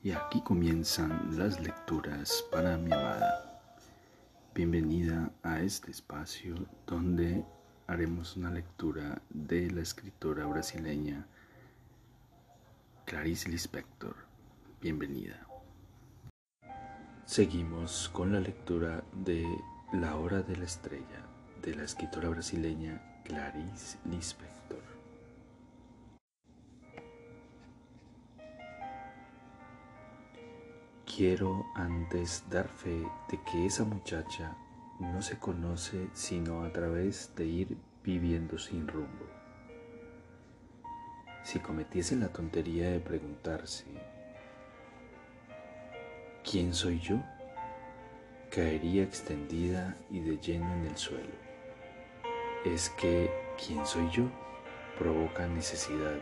Y aquí comienzan las lecturas para mi amada. Bienvenida a este espacio donde haremos una lectura de la escritora brasileña Clarice Lispector. Bienvenida. Seguimos con la lectura de La hora de la estrella de la escritora brasileña Clarice Lispector. Quiero antes dar fe de que esa muchacha no se conoce sino a través de ir viviendo sin rumbo. Si cometiese la tontería de preguntarse, ¿quién soy yo? caería extendida y de lleno en el suelo. Es que, ¿quién soy yo? provoca necesidad.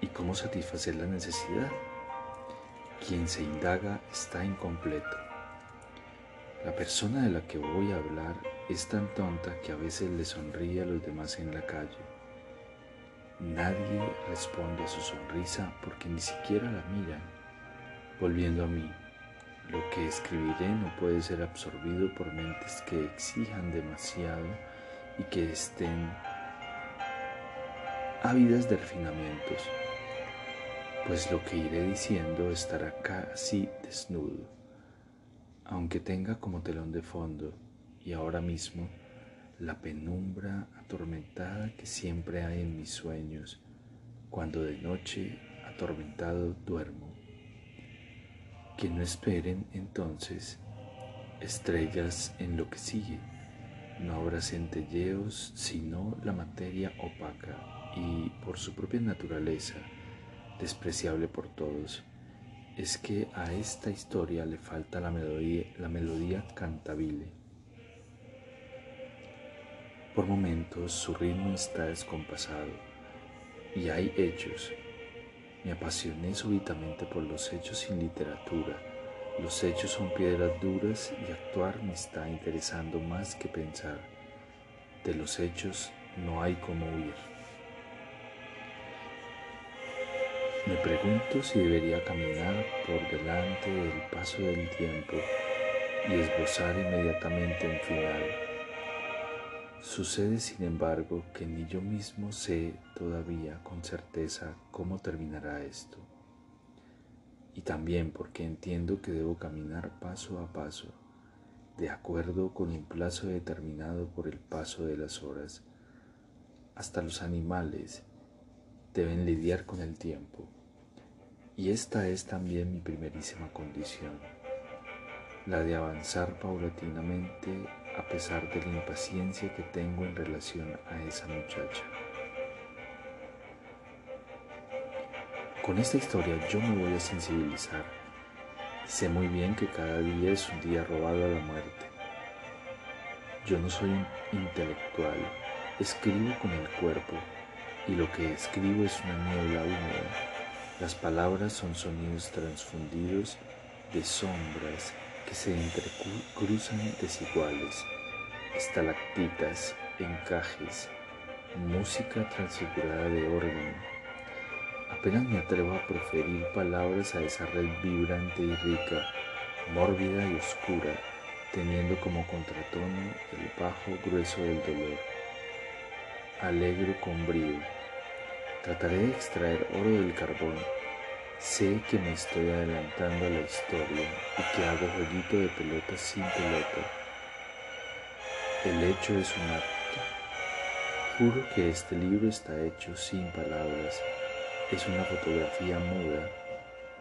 ¿Y cómo satisfacer la necesidad? Quien se indaga está incompleto. La persona de la que voy a hablar es tan tonta que a veces le sonríe a los demás en la calle. Nadie responde a su sonrisa porque ni siquiera la miran. Volviendo a mí, lo que escribiré no puede ser absorbido por mentes que exijan demasiado y que estén ávidas de refinamientos pues lo que iré diciendo estará casi desnudo, aunque tenga como telón de fondo y ahora mismo la penumbra atormentada que siempre hay en mis sueños cuando de noche atormentado duermo. Que no esperen entonces estrellas en lo que sigue, no habrá centelleos sino la materia opaca y por su propia naturaleza despreciable por todos, es que a esta historia le falta la melodía, cantabile. Por momentos su ritmo está descompasado y hay hechos. Me apasioné súbitamente por los hechos sin literatura. Los hechos son piedras duras y actuar me está interesando más que pensar. De los hechos no hay como huir. Me pregunto si debería caminar por delante del paso del tiempo y esbozar inmediatamente un final. Sucede, sin embargo, que ni yo mismo sé todavía con certeza cómo terminará esto. Y también porque entiendo que debo caminar paso a paso, de acuerdo con un plazo determinado por el paso de las horas. Hasta los animales deben lidiar con el tiempo y esta es también mi primerísima condición, la de avanzar paulatinamente a pesar de la impaciencia que tengo en relación a esa muchacha. Con esta historia yo me voy a sensibilizar. Sé muy bien que cada día es un día robado a la muerte. Yo no soy intelectual, escribo con el cuerpo y lo que escribo es una niebla húmeda las palabras son sonidos transfundidos de sombras que se entrecruzan desiguales, estalactitas, encajes, música transfigurada de orden. Apenas me atrevo a proferir palabras a esa red vibrante y rica, mórbida y oscura, teniendo como contratono el bajo grueso del dolor. Alegro con brío Trataré de extraer oro del carbón. Sé que me estoy adelantando a la historia y que hago jueguito de pelota sin pelota. El hecho es un acto. Juro que este libro está hecho sin palabras. Es una fotografía muda.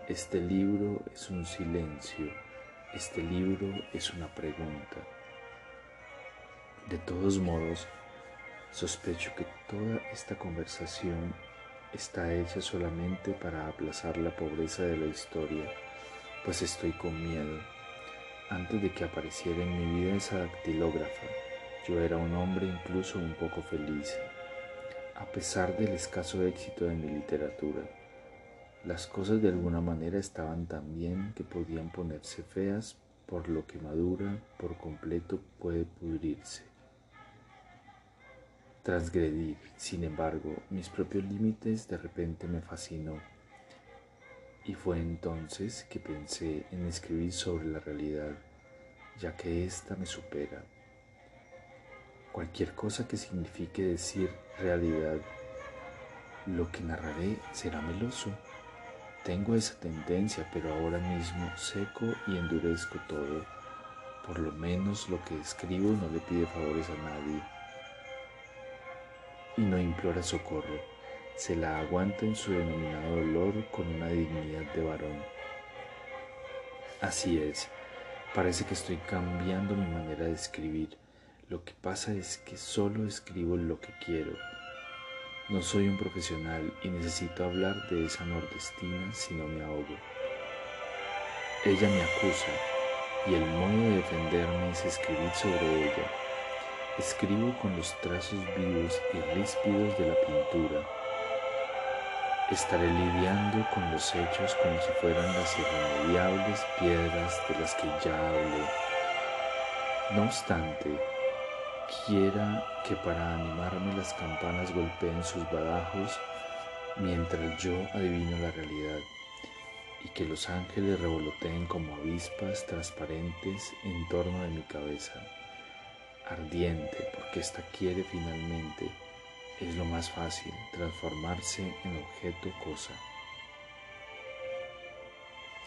Este libro es un silencio. Este libro es una pregunta. De todos modos, sospecho que toda esta conversación está hecha solamente para aplazar la pobreza de la historia, pues estoy con miedo. Antes de que apareciera en mi vida esa dactilógrafa, yo era un hombre incluso un poco feliz. A pesar del escaso éxito de mi literatura, las cosas de alguna manera estaban tan bien que podían ponerse feas por lo que madura por completo puede pudrirse transgredir, sin embargo, mis propios límites de repente me fascinó. Y fue entonces que pensé en escribir sobre la realidad, ya que ésta me supera. Cualquier cosa que signifique decir realidad, lo que narraré será meloso. Tengo esa tendencia, pero ahora mismo seco y endurezco todo. Por lo menos lo que escribo no le pide favores a nadie y no implora socorro se la aguanta en su denominado dolor con una dignidad de varón. Así es, parece que estoy cambiando mi manera de escribir. Lo que pasa es que solo escribo lo que quiero. No soy un profesional y necesito hablar de esa nordestina si no me ahogo. Ella me acusa y el modo de defenderme es escribir sobre ella. Escribo con los trazos vivos y ríspidos de la pintura Estaré lidiando con los hechos como si fueran las irremediables piedras de las que ya hablé. No obstante, quiera que para animarme las campanas golpeen sus badajos mientras yo adivino la realidad y que los ángeles revoloteen como avispas transparentes en torno de mi cabeza, ardiente porque ésta quiere finalmente es lo más fácil, transformarse en objeto cosa.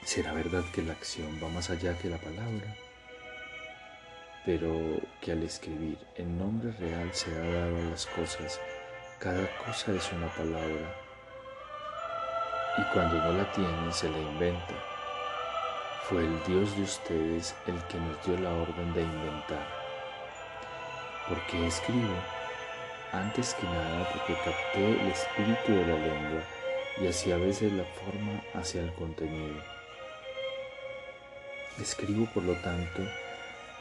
¿Será verdad que la acción va más allá que la palabra? Pero que al escribir el nombre real se ha dado a las cosas, cada cosa es una palabra. Y cuando no la tiene, se la inventa. Fue el Dios de ustedes el que nos dio la orden de inventar. ¿Por qué escribo? antes que nada porque capté el espíritu de la lengua y así a veces la forma hacia el contenido. Escribo, por lo tanto,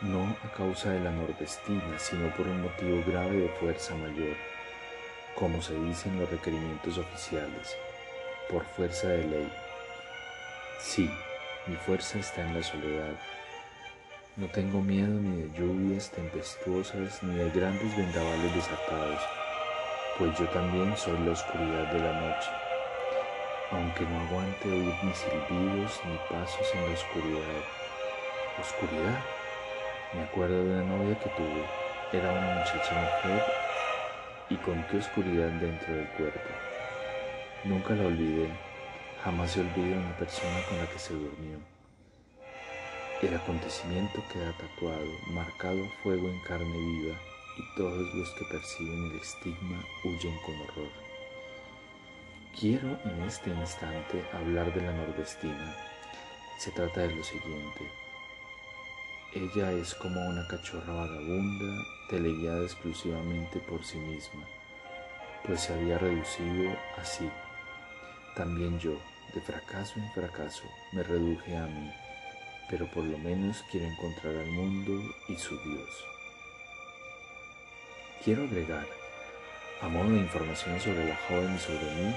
no a causa de la nordestina, sino por un motivo grave de fuerza mayor, como se dice en los requerimientos oficiales, por fuerza de ley. Sí, mi fuerza está en la soledad, no tengo miedo ni de lluvias tempestuosas ni de grandes vendavales desatados, pues yo también soy la oscuridad de la noche. Aunque no aguante oír ni silbidos ni pasos en la oscuridad. ¿Oscuridad? Me acuerdo de una novia que tuve. Era una muchacha mujer y con qué oscuridad dentro del cuerpo. Nunca la olvidé. Jamás se olvida una persona con la que se durmió. El acontecimiento queda tatuado, marcado a fuego en carne viva, y todos los que perciben el estigma huyen con horror. Quiero en este instante hablar de la nordestina. Se trata de lo siguiente. Ella es como una cachorra vagabunda, teleguiada exclusivamente por sí misma, pues se había reducido así. También yo, de fracaso en fracaso, me reduje a mí pero por lo menos quiero encontrar al mundo y su Dios. Quiero agregar, a modo de información sobre la joven y sobre mí,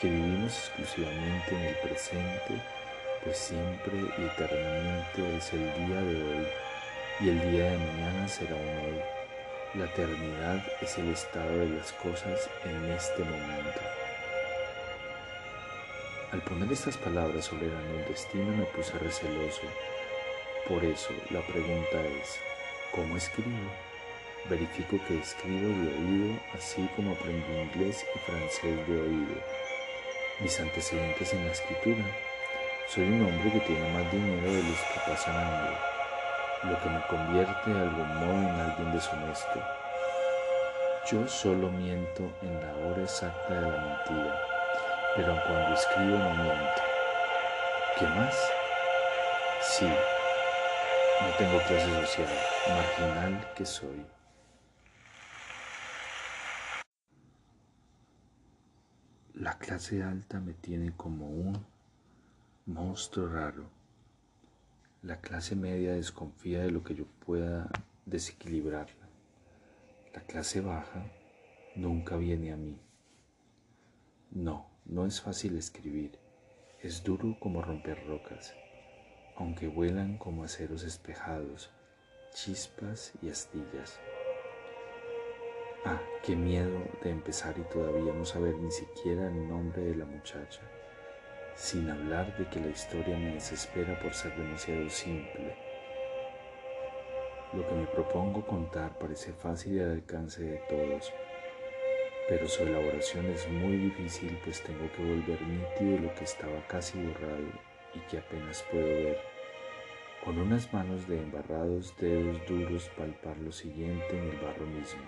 que vivimos exclusivamente en el presente, pues siempre y eternamente es el día de hoy y el día de mañana será un hoy. La eternidad es el estado de las cosas en este momento. Al poner estas palabras sobre el destino me puse receloso. Por eso la pregunta es, ¿cómo escribo? Verifico que escribo de oído, así como aprendí inglés y francés de oído. Mis antecedentes en la escritura. Soy un hombre que tiene más dinero de los que pasan hambre, lo que me convierte de algún modo en alguien deshonesto. Yo solo miento en la hora exacta de la mentira pero cuando escribo no miento. ¿Qué más? Sí, no tengo clase social, marginal que soy. La clase alta me tiene como un monstruo raro. La clase media desconfía de lo que yo pueda desequilibrarla. La clase baja nunca viene a mí. No. No es fácil escribir, es duro como romper rocas, aunque vuelan como aceros espejados, chispas y astillas. Ah, qué miedo de empezar y todavía no saber ni siquiera el nombre de la muchacha. sin hablar de que la historia me desespera por ser demasiado simple. Lo que me propongo contar parece fácil y al alcance de todos, pero su elaboración es muy difícil pues tengo que volver nítido lo que estaba casi borrado y que apenas puedo ver. Con unas manos de embarrados dedos duros palpar lo siguiente en el barro mismo.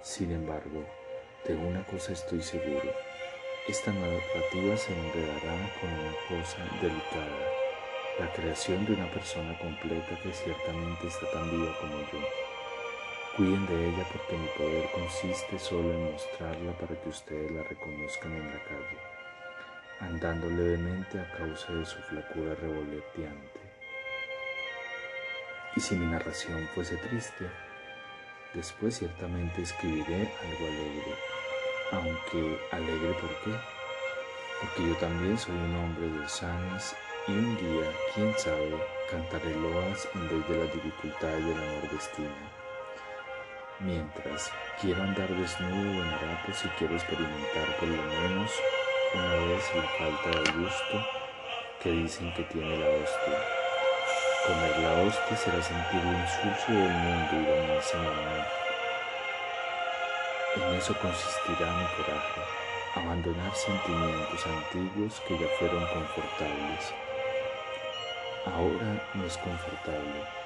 Sin embargo, de una cosa estoy seguro, esta narrativa se enredará con una cosa delicada, la creación de una persona completa que ciertamente está tan viva como yo. Cuiden de ella porque mi poder consiste solo en mostrarla para que ustedes la reconozcan en la calle, andando levemente a causa de su flacura revoloteante. Y si mi narración fuese triste, después ciertamente escribiré algo alegre, aunque alegre ¿por qué? Porque yo también soy un hombre de sanas y un día, quién sabe, cantaré loas en vez de las dificultades de la nordestina mientras quiero andar desnudo en harapos y quiero experimentar por lo menos una vez la falta de gusto que dicen que tiene la hostia. Comer la hostia será sentir el insulso del mundo y bañarse en En eso consistirá mi coraje, abandonar sentimientos antiguos que ya fueron confortables. Ahora no es confortable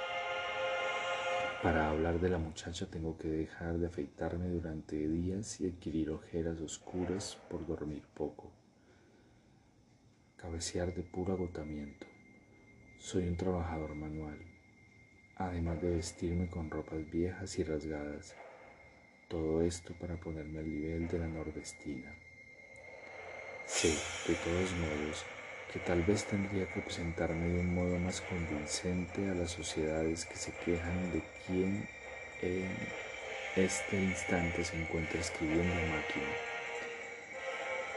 para hablar de la muchacha tengo que dejar de afeitarme durante días y adquirir ojeras oscuras por dormir poco. Cabecear de puro agotamiento. Soy un trabajador manual, además de vestirme con ropas viejas y rasgadas. Todo esto para ponerme al nivel de la nordestina. Sé, de todos modos, que tal vez tendría que presentarme de un modo más convincente a las sociedades que se quejan de quien en este instante se encuentra escribiendo máquina.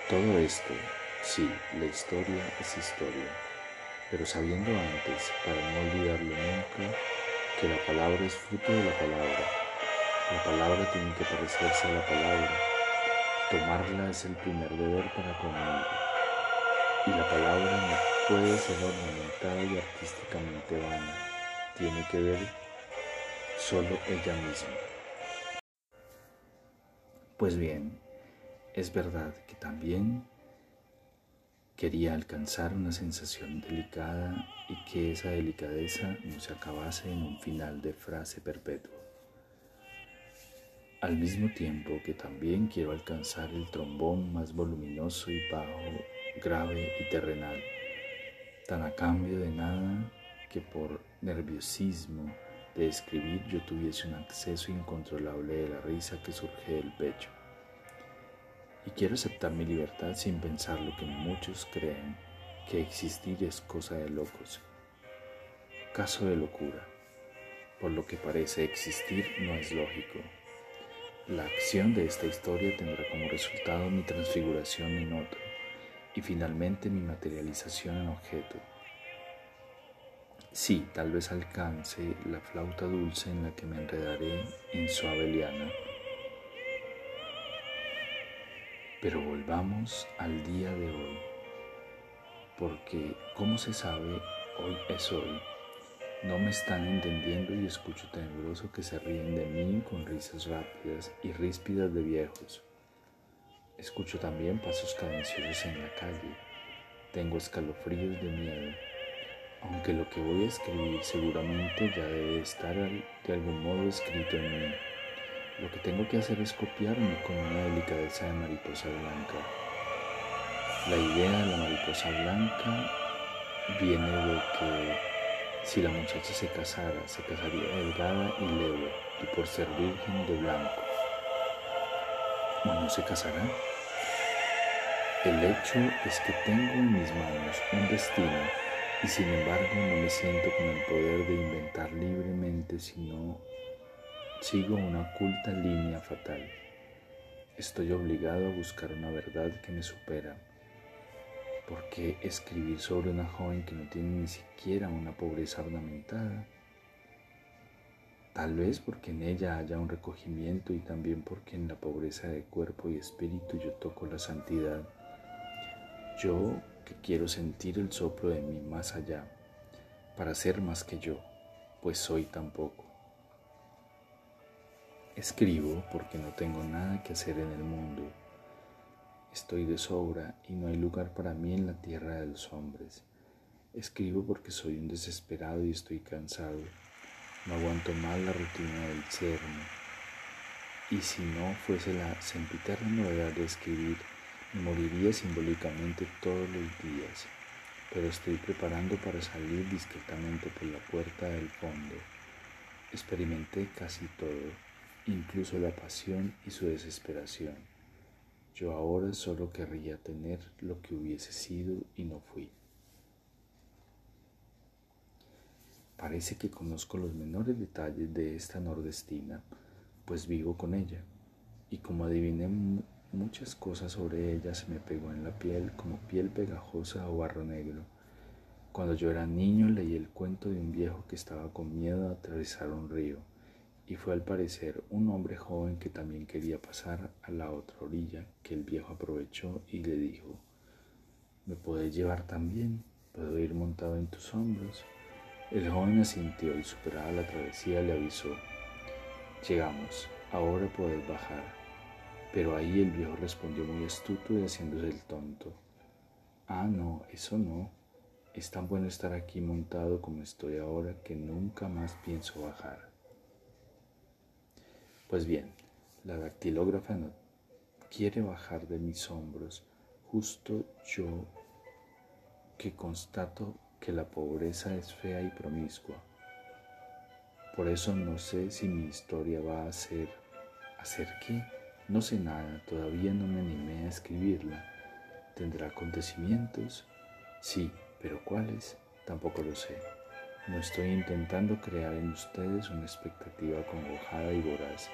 Todo esto, sí, la historia es historia, pero sabiendo antes, para no olvidarlo nunca, que la palabra es fruto de la palabra. La palabra tiene que parecerse a la palabra. Tomarla es el primer deber para conmigo y la palabra no puede ser ornamentada y artísticamente vana, tiene que ver solo ella misma. Pues bien, es verdad que también quería alcanzar una sensación delicada y que esa delicadeza no se acabase en un final de frase perpetua. Al mismo tiempo que también quiero alcanzar el trombón más voluminoso y bajo grave y terrenal, tan a cambio de nada que por nerviosismo de escribir yo tuviese un acceso incontrolable de la risa que surge del pecho. Y quiero aceptar mi libertad sin pensar lo que muchos creen, que existir es cosa de locos. Caso de locura. Por lo que parece existir no es lógico. La acción de esta historia tendrá como resultado mi transfiguración en otro y finalmente mi materialización en objeto. Sí, tal vez alcance la flauta dulce en la que me enredaré en suave liana. Pero volvamos al día de hoy, porque como se sabe, hoy es hoy. No me están entendiendo y escucho tenebroso que se ríen de mí con risas rápidas y ríspidas de viejos. Escucho también pasos cadenciosos en la calle. Tengo escalofríos de miedo. Aunque lo que voy a escribir seguramente ya debe estar de algún modo escrito en mí. Lo que tengo que hacer es copiarme con una delicadeza de mariposa blanca. La idea de la mariposa blanca viene de que si la muchacha se casara, se casaría delgada y leve y por ser virgen de blanco. ¿O no se casará? El hecho es que tengo en mis manos un destino y sin embargo no me siento con el poder de inventar libremente, sino sigo una oculta línea fatal. Estoy obligado a buscar una verdad que me supera. ¿Por qué escribir sobre una joven que no tiene ni siquiera una pobreza ornamentada? Tal vez porque en ella haya un recogimiento y también porque en la pobreza de cuerpo y espíritu yo toco la santidad Yo que quiero sentir el soplo de mí más allá, para ser más que yo, pues soy tan poco. Escribo porque no tengo nada que hacer en el mundo. Estoy de sobra y no hay lugar para mí en la tierra de los hombres. Escribo porque soy un desesperado y estoy cansado. No aguanto más la rutina del sermo. Y si no fuese la sempiterna novedad de escribir, moriría simbólicamente todos los días. Pero estoy preparando para salir discretamente por la puerta del fondo. Experimenté casi todo, incluso la pasión y su desesperación. Yo ahora solo querría tener lo que hubiese sido y no fui. Parece que conozco los menores detalles de esta nordestina, pues vivo con ella, y como adiviné muchas cosas sobre ella se me pegó en la piel como piel pegajosa o barro negro. Cuando yo era niño leí el cuento de un viejo que estaba con miedo a atravesar un río, y fue al parecer un hombre joven que también quería pasar a la otra orilla, que el viejo aprovechó y le dijo, ¿me puedes llevar también? ¿Puedo ir montado en tus hombros? El joven asintió y superada la travesía le avisó, llegamos, ahora puedes bajar. Pero ahí el viejo respondió muy astuto y haciéndose el tonto. Ah, no, eso no. Es tan bueno estar aquí montado como estoy ahora que nunca más pienso bajar. Pues bien, la dactilógrafa no quiere bajar de mis hombros, justo yo que constato que la pobreza es fea y promiscua. Por eso no sé si mi historia va a ser... ¿Hacer qué? No sé nada, todavía no me animé a escribirla. ¿Tendrá acontecimientos? Sí, pero ¿cuáles? Tampoco lo sé. No estoy intentando crear en ustedes una expectativa congojada y voraz.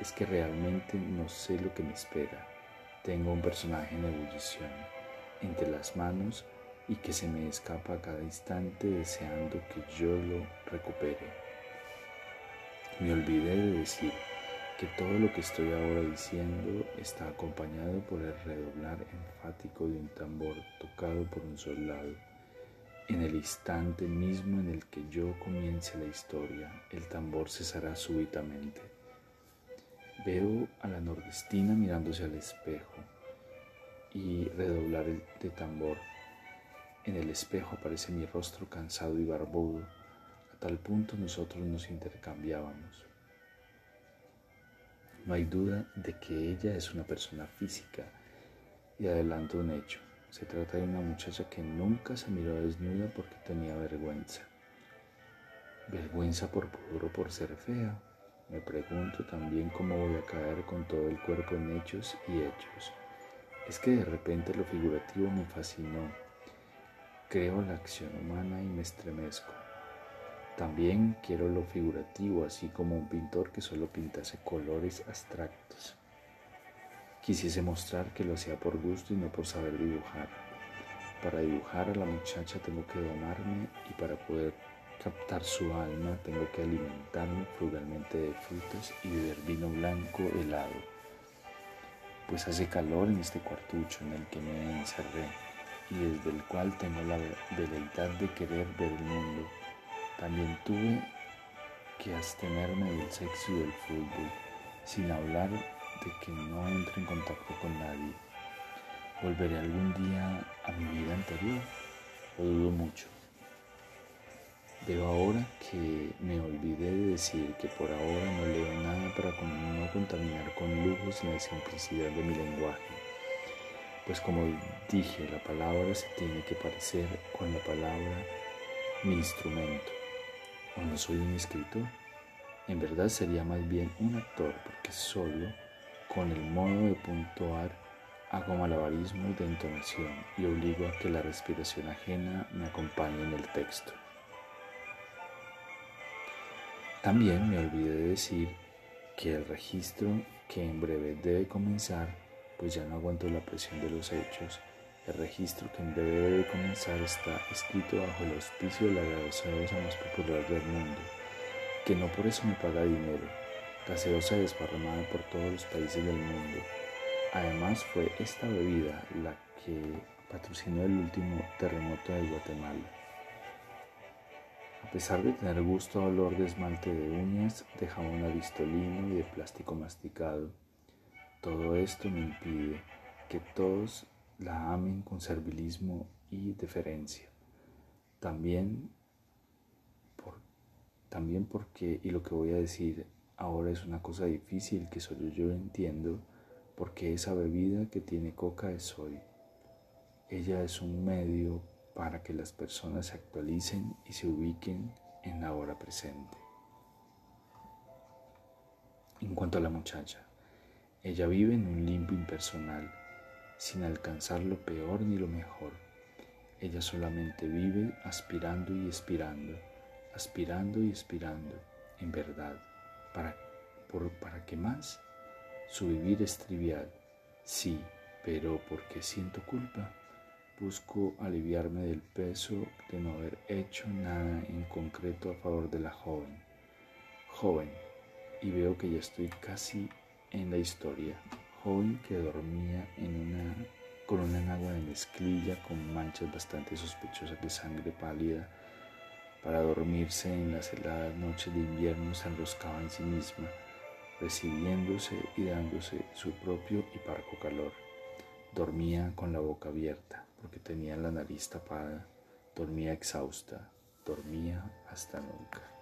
Es que realmente no sé lo que me espera. Tengo un personaje en ebullición. Entre las manos y que se me escapa a cada instante deseando que yo lo recupere. Me olvidé de decir que todo lo que estoy ahora diciendo está acompañado por el redoblar enfático de un tambor tocado por un soldado. En el instante mismo en el que yo comience la historia, el tambor cesará súbitamente. Veo a la nordestina mirándose al espejo y redoblar el de tambor en el espejo aparece mi rostro cansado y barbudo. A tal punto nosotros nos intercambiábamos. No hay duda de que ella es una persona física y adelanto un hecho. Se trata de una muchacha que nunca se miró desnuda porque tenía vergüenza. ¿Vergüenza por pudor o por ser fea? Me pregunto también cómo voy a caer con todo el cuerpo en hechos y hechos. Es que de repente lo figurativo me fascinó Creo la acción humana y me estremezco. También quiero lo figurativo, así como un pintor que solo pintase colores abstractos. Quisiese mostrar que lo hacía por gusto y no por saber dibujar. Para dibujar a la muchacha tengo que domarme y para poder captar su alma tengo que alimentarme frugalmente de frutas y beber vino blanco helado. Pues hace calor en este cuartucho en el que me encerré y desde el cual tengo la veleidad de querer ver el mundo. También tuve que abstenerme del sexo y del fútbol, sin hablar de que no entre en contacto con nadie. ¿Volveré algún día a mi vida anterior? Lo dudo mucho. Pero ahora que me olvidé de decir que por ahora no leo nada para no contaminar con lujos la simplicidad de mi lenguaje pues como dije, la palabra se tiene que parecer con la palabra mi instrumento. ¿O no soy un escritor? En verdad sería más bien un actor, porque solo con el modo de puntuar hago malabarismos de entonación y obligo a que la respiración ajena me acompañe en el texto. También me olvidé de decir que el registro que en breve debe comenzar pues ya no aguanto la presión de los hechos. El registro que en breve debe comenzar está escrito bajo el auspicio de la gaseosa más popular del mundo, que no por eso me paga dinero, gaseosa desparramada por todos los países del mundo. Además fue esta bebida la que patrocinó el último terremoto de Guatemala. A pesar de tener gusto a olor de esmalte de uñas, de jabón avistolino y de plástico masticado, todo esto me impide que todos la amen con servilismo y deferencia. También, también porque, y lo que voy a decir ahora es una cosa difícil que solo yo entiendo, porque esa bebida que tiene coca es hoy. Ella es un medio para que las personas se actualicen y se ubiquen en la hora presente. En cuanto a la muchacha, ella vive en un limbo impersonal, sin alcanzar lo peor ni lo mejor. Ella solamente vive aspirando y expirando, aspirando y expirando, en verdad. ¿Para, por, ¿Para qué más? Su vivir es trivial, sí, pero porque siento culpa. Busco aliviarme del peso de no haber hecho nada en concreto a favor de la joven. Joven, y veo que ya estoy casi en la historia, joven que dormía en una, con una enagua de mezclilla con manchas bastante sospechosas de sangre pálida. Para dormirse en las heladas noches de invierno se enroscaba en sí misma, recibiéndose y dándose su propio y parco calor. Dormía con la boca abierta porque tenía la nariz tapada, dormía exhausta, dormía hasta nunca.